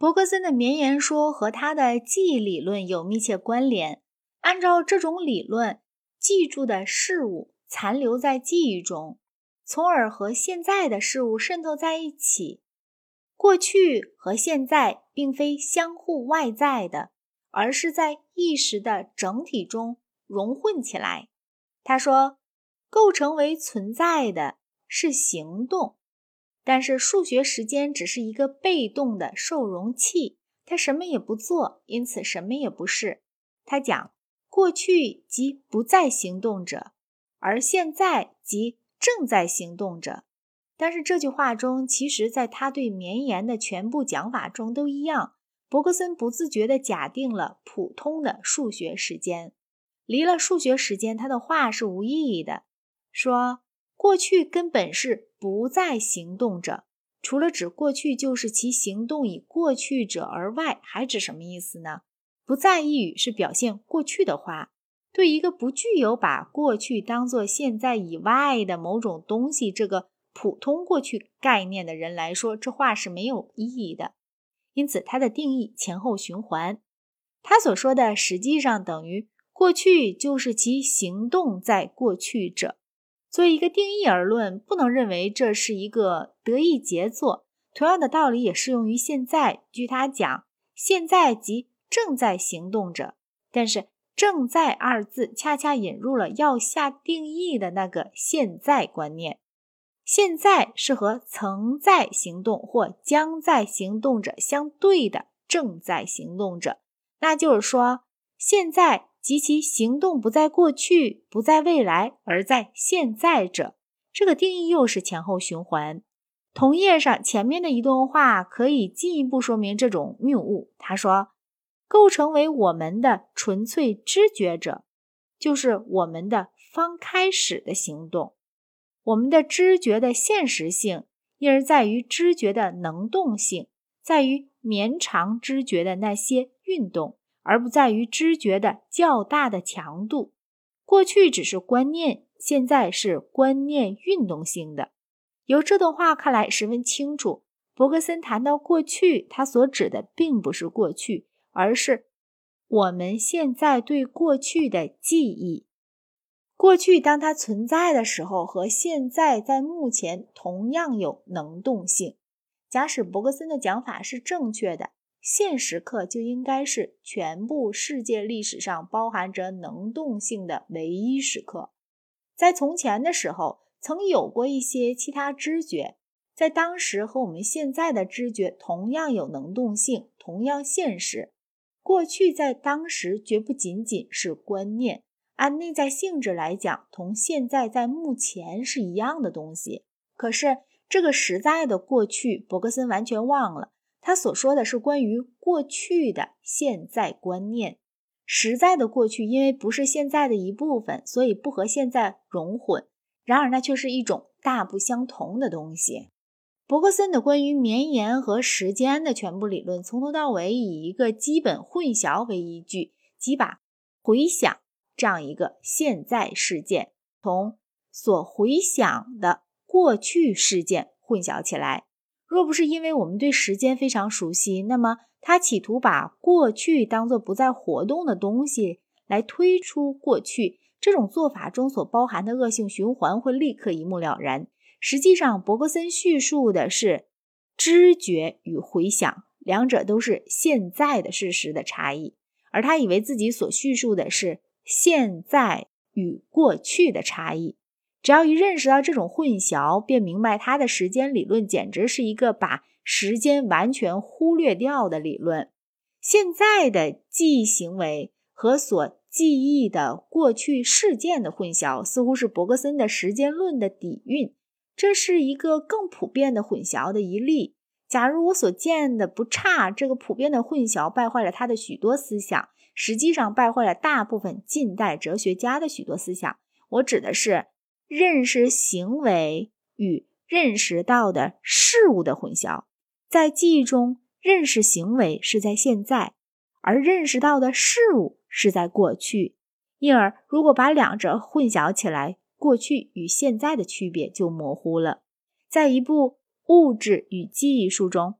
伯格森的绵延说和他的记忆理论有密切关联。按照这种理论，记住的事物残留在记忆中，从而和现在的事物渗透在一起。过去和现在并非相互外在的，而是在意识的整体中融混起来。他说，构成为存在的是行动。但是数学时间只是一个被动的受容器，它什么也不做，因此什么也不是。他讲过去即不再行动者，而现在即正在行动者。但是这句话中，其实在他对绵延的全部讲法中都一样。伯格森不自觉地假定了普通的数学时间，离了数学时间，他的话是无意义的。说。过去根本是不再行动者，除了指过去就是其行动以过去者而外，还指什么意思呢？不在意语是表现过去的话，对一个不具有把过去当作现在以外的某种东西这个普通过去概念的人来说，这话是没有意义的。因此，它的定义前后循环，他所说的实际上等于过去就是其行动在过去者。作为一个定义而论，不能认为这是一个得意杰作。同样的道理也适用于现在。据他讲，现在即正在行动着。但是“正在”二字恰恰引入了要下定义的那个现在观念。现在是和曾在行动或将在行动者相对的正在行动者。那就是说，现在。及其行动不在过去，不在未来，而在现在者，这个定义又是前后循环。同页上前面的一段话可以进一步说明这种谬误。他说：“构成为我们的纯粹知觉者，就是我们的方开始的行动。我们的知觉的现实性，因而在于知觉的能动性，在于绵长知觉的那些运动。”而不在于知觉的较大的强度。过去只是观念，现在是观念运动性的。由这段话看来十分清楚，伯格森谈到过去，他所指的并不是过去，而是我们现在对过去的记忆。过去当它存在的时候，和现在在目前同样有能动性。假使伯格森的讲法是正确的。现时刻就应该是全部世界历史上包含着能动性的唯一时刻。在从前的时候，曾有过一些其他知觉，在当时和我们现在的知觉同样有能动性，同样现实。过去在当时绝不仅仅是观念，按内在性质来讲，同现在在目前是一样的东西。可是这个实在的过去，伯格森完全忘了。他所说的是关于过去的现在观念，实在的过去，因为不是现在的一部分，所以不和现在融混。然而，那却是一种大不相同的东西。伯克森的关于绵延和时间的全部理论，从头到尾以一个基本混淆为依据，即把回想这样一个现在事件从所回想的过去事件混淆起来。若不是因为我们对时间非常熟悉，那么他企图把过去当作不再活动的东西来推出过去，这种做法中所包含的恶性循环会立刻一目了然。实际上，伯格森叙述的是知觉与回想两者都是现在的事实的差异，而他以为自己所叙述的是现在与过去的差异。只要一认识到这种混淆，便明白他的时间理论简直是一个把时间完全忽略掉的理论。现在的记忆行为和所记忆的过去事件的混淆，似乎是伯格森的时间论的底蕴。这是一个更普遍的混淆的一例。假如我所见的不差，这个普遍的混淆败坏了他的许多思想，实际上败坏了大部分近代哲学家的许多思想。我指的是。认识行为与认识到的事物的混淆，在记忆中，认识行为是在现在，而认识到的事物是在过去。因而，如果把两者混淆起来，过去与现在的区别就模糊了。在一部物质与记忆书中，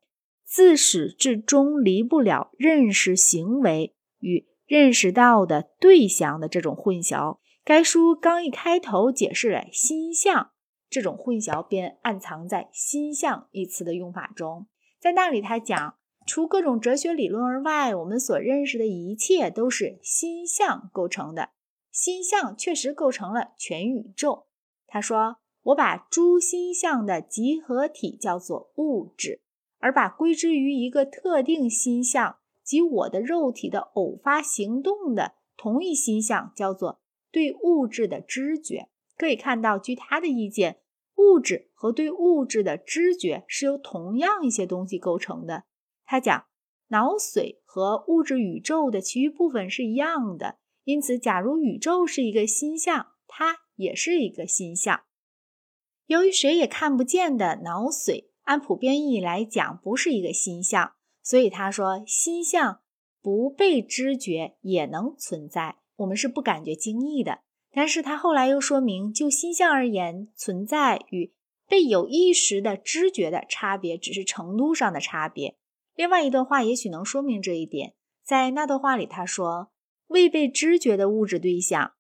自始至终离不了认识行为与认识到的对象的这种混淆。该书刚一开头解释了心象，这种混淆便暗藏在“心象”一词的用法中。在那里，他讲，除各种哲学理论而外，我们所认识的一切都是心象构成的。心象确实构成了全宇宙。他说：“我把诸心象的集合体叫做物质，而把归之于一个特定心象及我的肉体的偶发行动的同一心象叫做。”对物质的知觉，可以看到，据他的意见，物质和对物质的知觉是由同样一些东西构成的。他讲，脑髓和物质宇宙的其余部分是一样的，因此，假如宇宙是一个心象，它也是一个心象。由于谁也看不见的脑髓，按普遍意义来讲，不是一个心象，所以他说，心象不被知觉也能存在。我们是不感觉惊异的，但是他后来又说明，就心象而言，存在与被有意识的知觉的差别只是程度上的差别。另外一段话也许能说明这一点，在那段话里他说，未被知觉的物质对象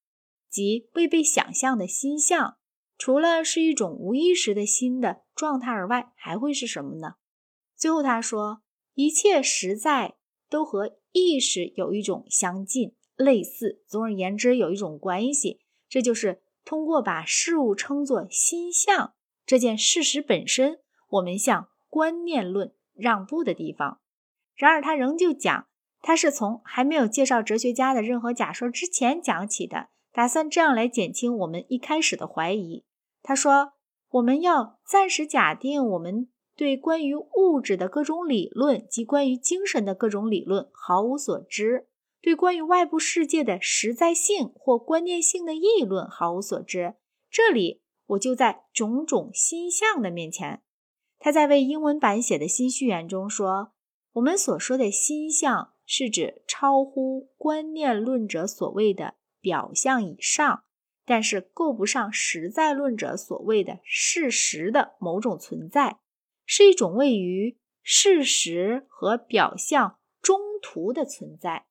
即未被想象的心象，除了是一种无意识的心的状态而外，还会是什么呢？最后他说，一切实在都和意识有一种相近。类似，总而言之，有一种关系，这就是通过把事物称作心象这件事实本身，我们向观念论让步的地方。然而，他仍旧讲，他是从还没有介绍哲学家的任何假说之前讲起的，打算这样来减轻我们一开始的怀疑。他说，我们要暂时假定我们对关于物质的各种理论及关于精神的各种理论毫无所知。对关于外部世界的实在性或观念性的议论毫无所知。这里我就在种种心象的面前。他在为英文版写的新序言中说：“我们所说的心象，是指超乎观念论者所谓的表象以上，但是够不上实在论者所谓的事实的某种存在，是一种位于事实和表象中途的存在。”